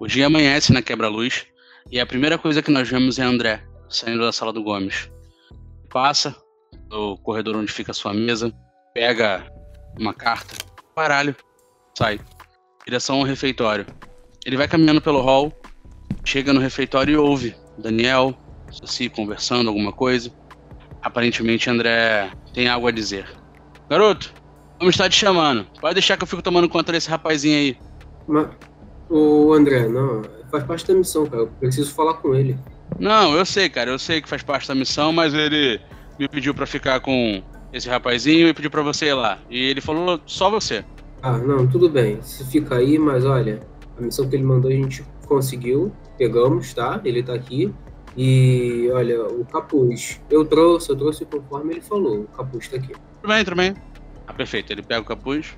O dia amanhece na quebra-luz e a primeira coisa que nós vemos é André saindo da sala do Gomes. Passa no corredor onde fica a sua mesa, pega uma carta, baralho, sai. Direção ao refeitório. Ele vai caminhando pelo hall, chega no refeitório e ouve Daniel, Saci conversando alguma coisa. Aparentemente André tem algo a dizer. Garoto, vamos estar te chamando. Pode deixar que eu fico tomando conta desse rapazinho aí. Mas, o André, não, faz parte da missão, cara. Eu preciso falar com ele. Não, eu sei, cara. Eu sei que faz parte da missão, mas ele me pediu para ficar com esse rapazinho e pediu para você ir lá. E ele falou só você. Ah, não, tudo bem. Você fica aí, mas olha, a missão que ele mandou a gente conseguiu. Pegamos, tá? Ele tá aqui. E olha, o capuz. Eu trouxe, eu trouxe conforme ele falou. O capuz tá aqui. Tudo bem, tudo bem. Ah, perfeito. Ele pega o capuz.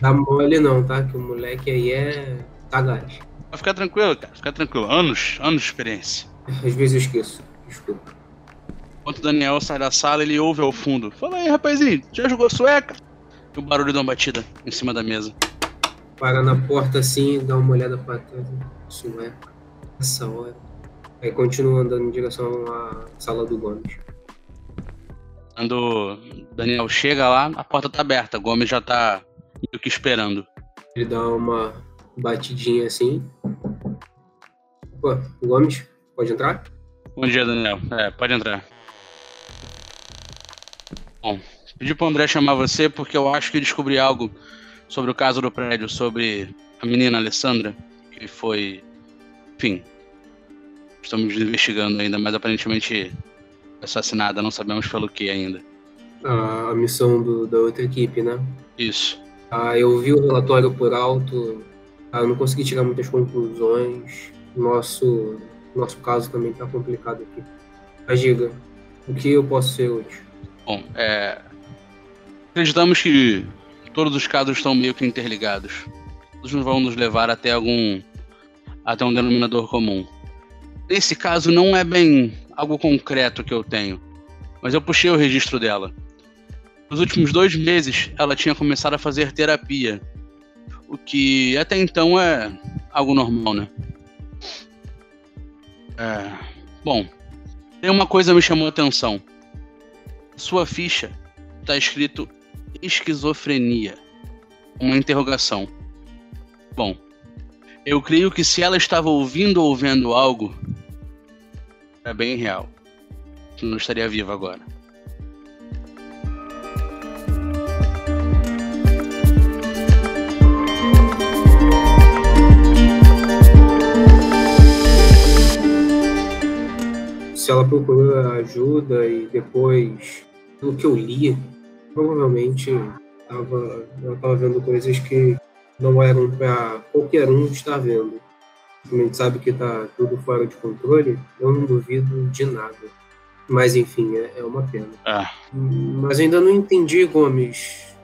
Dá mole não, tá? Que o moleque aí é tagaz. Vai ficar tranquilo, cara. Fica tranquilo. Anos, anos de experiência. Às vezes eu esqueço. Desculpa. Enquanto o Daniel sai da sala, ele ouve ao fundo. Fala aí, rapazinho. Já jogou sueca? E o barulho de uma batida em cima da mesa. Para na porta assim, dá uma olhada pra trás. Sueca. Essa hora. Aí continua andando em direção à sala do Gomes. Quando Daniel chega lá, a porta tá aberta. Gomes já tá meio que esperando. Ele dá uma batidinha assim. Pô, Gomes, pode entrar? Bom dia, Daniel. É, pode entrar. Bom, pedi pro André chamar você porque eu acho que descobri algo sobre o caso do prédio, sobre a menina Alessandra, que foi. Enfim. Estamos investigando ainda, mas aparentemente assassinada, não sabemos pelo que ainda. A, missão do, da outra equipe, né? Isso. Ah, eu vi o relatório por alto, ah, não consegui tirar muitas conclusões. Nosso, nosso caso também está complicado aqui. Mas diga, o que eu posso ser útil? Bom, é... acreditamos que todos os casos estão meio que interligados. Todos vão nos levar até algum até um denominador comum. Nesse caso não é bem algo concreto que eu tenho, mas eu puxei o registro dela. Nos últimos dois meses, ela tinha começado a fazer terapia, o que até então é algo normal, né? É... Bom, tem uma coisa que me chamou a atenção. Sua ficha está escrito esquizofrenia, uma interrogação. Bom, eu creio que se ela estava ouvindo ou vendo algo, é bem real. Não estaria viva agora. Se ela procurou ajuda e depois, pelo que eu li, provavelmente tava, ela estava vendo coisas que não eram para qualquer um estar vendo. A gente sabe que está tudo fora de controle, eu não duvido de nada. Mas enfim, é, é uma pena. Ah. Mas ainda não entendi, Gomes,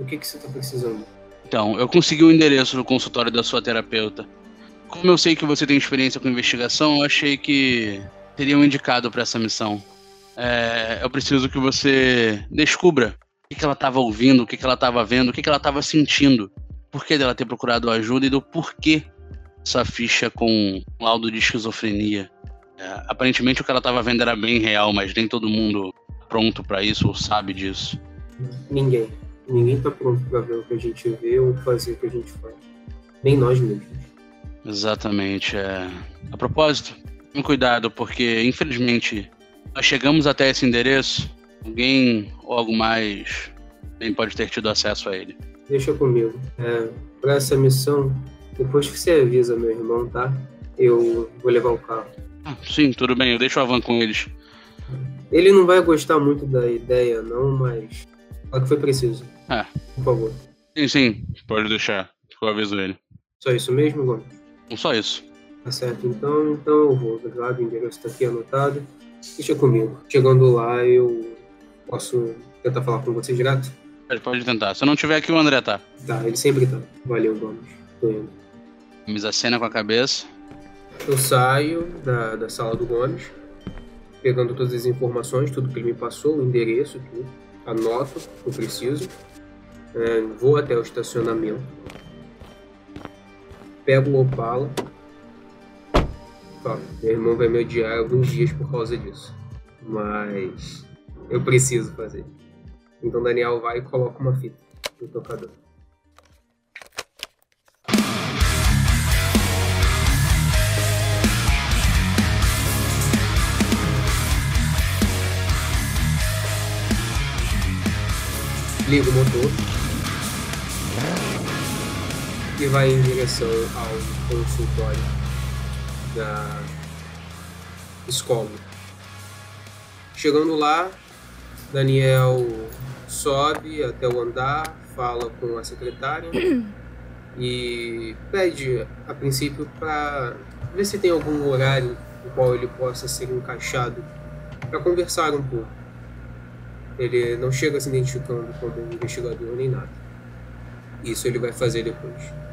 o que, que você está precisando. Então, eu consegui o endereço no consultório da sua terapeuta. Como eu sei que você tem experiência com investigação, eu achei que teriam indicado para essa missão. É, eu preciso que você descubra o que, que ela estava ouvindo, o que, que ela estava vendo, o que, que ela estava sentindo, por que dela ter procurado ajuda e do porquê essa ficha com laudo de esquizofrenia. É, aparentemente o que ela estava vendo era bem real, mas nem todo mundo tá pronto para isso ou sabe disso. Ninguém. Ninguém está pronto para ver o que a gente vê ou fazer o que a gente faz. Nem nós mesmos. Exatamente. É... A propósito, Tome cuidado, porque infelizmente nós chegamos até esse endereço, alguém ou algo mais bem pode ter tido acesso a ele. Deixa comigo. É, para essa missão, depois que você avisa meu irmão, tá? Eu vou levar o carro. Ah, sim, tudo bem, eu deixo a van com eles. Ele não vai gostar muito da ideia, não, mas. Fala que foi preciso. É. Por favor. Sim, sim, pode deixar. Eu aviso ele. Só isso mesmo, Gomes? Não só isso. Tá certo, então, então eu vou. Obrigado, o endereço está aqui anotado. Deixa comigo. Chegando lá, eu posso tentar falar com você direto? Pode, pode tentar. Se eu não tiver aqui, o André tá. Tá, ele sempre tá. Valeu, Gomes. Tô indo. Camisa cena com a cabeça. Eu saio da, da sala do Gomes, pegando todas as informações, tudo que ele me passou, o endereço, tudo. Anoto o que preciso. É, vou até o estacionamento. Pego o Opala Meu irmão vai me odiar alguns dias por causa disso. Mas eu preciso fazer. Então Daniel vai e coloca uma fita no tocador. Liga o motor e vai em direção ao consultório da escola. Chegando lá, Daniel sobe até o andar, fala com a secretária e pede, a princípio, para ver se tem algum horário no qual ele possa ser encaixado para conversar um pouco. Ele não chega se identificando como um investigador nem nada. Isso ele vai fazer depois.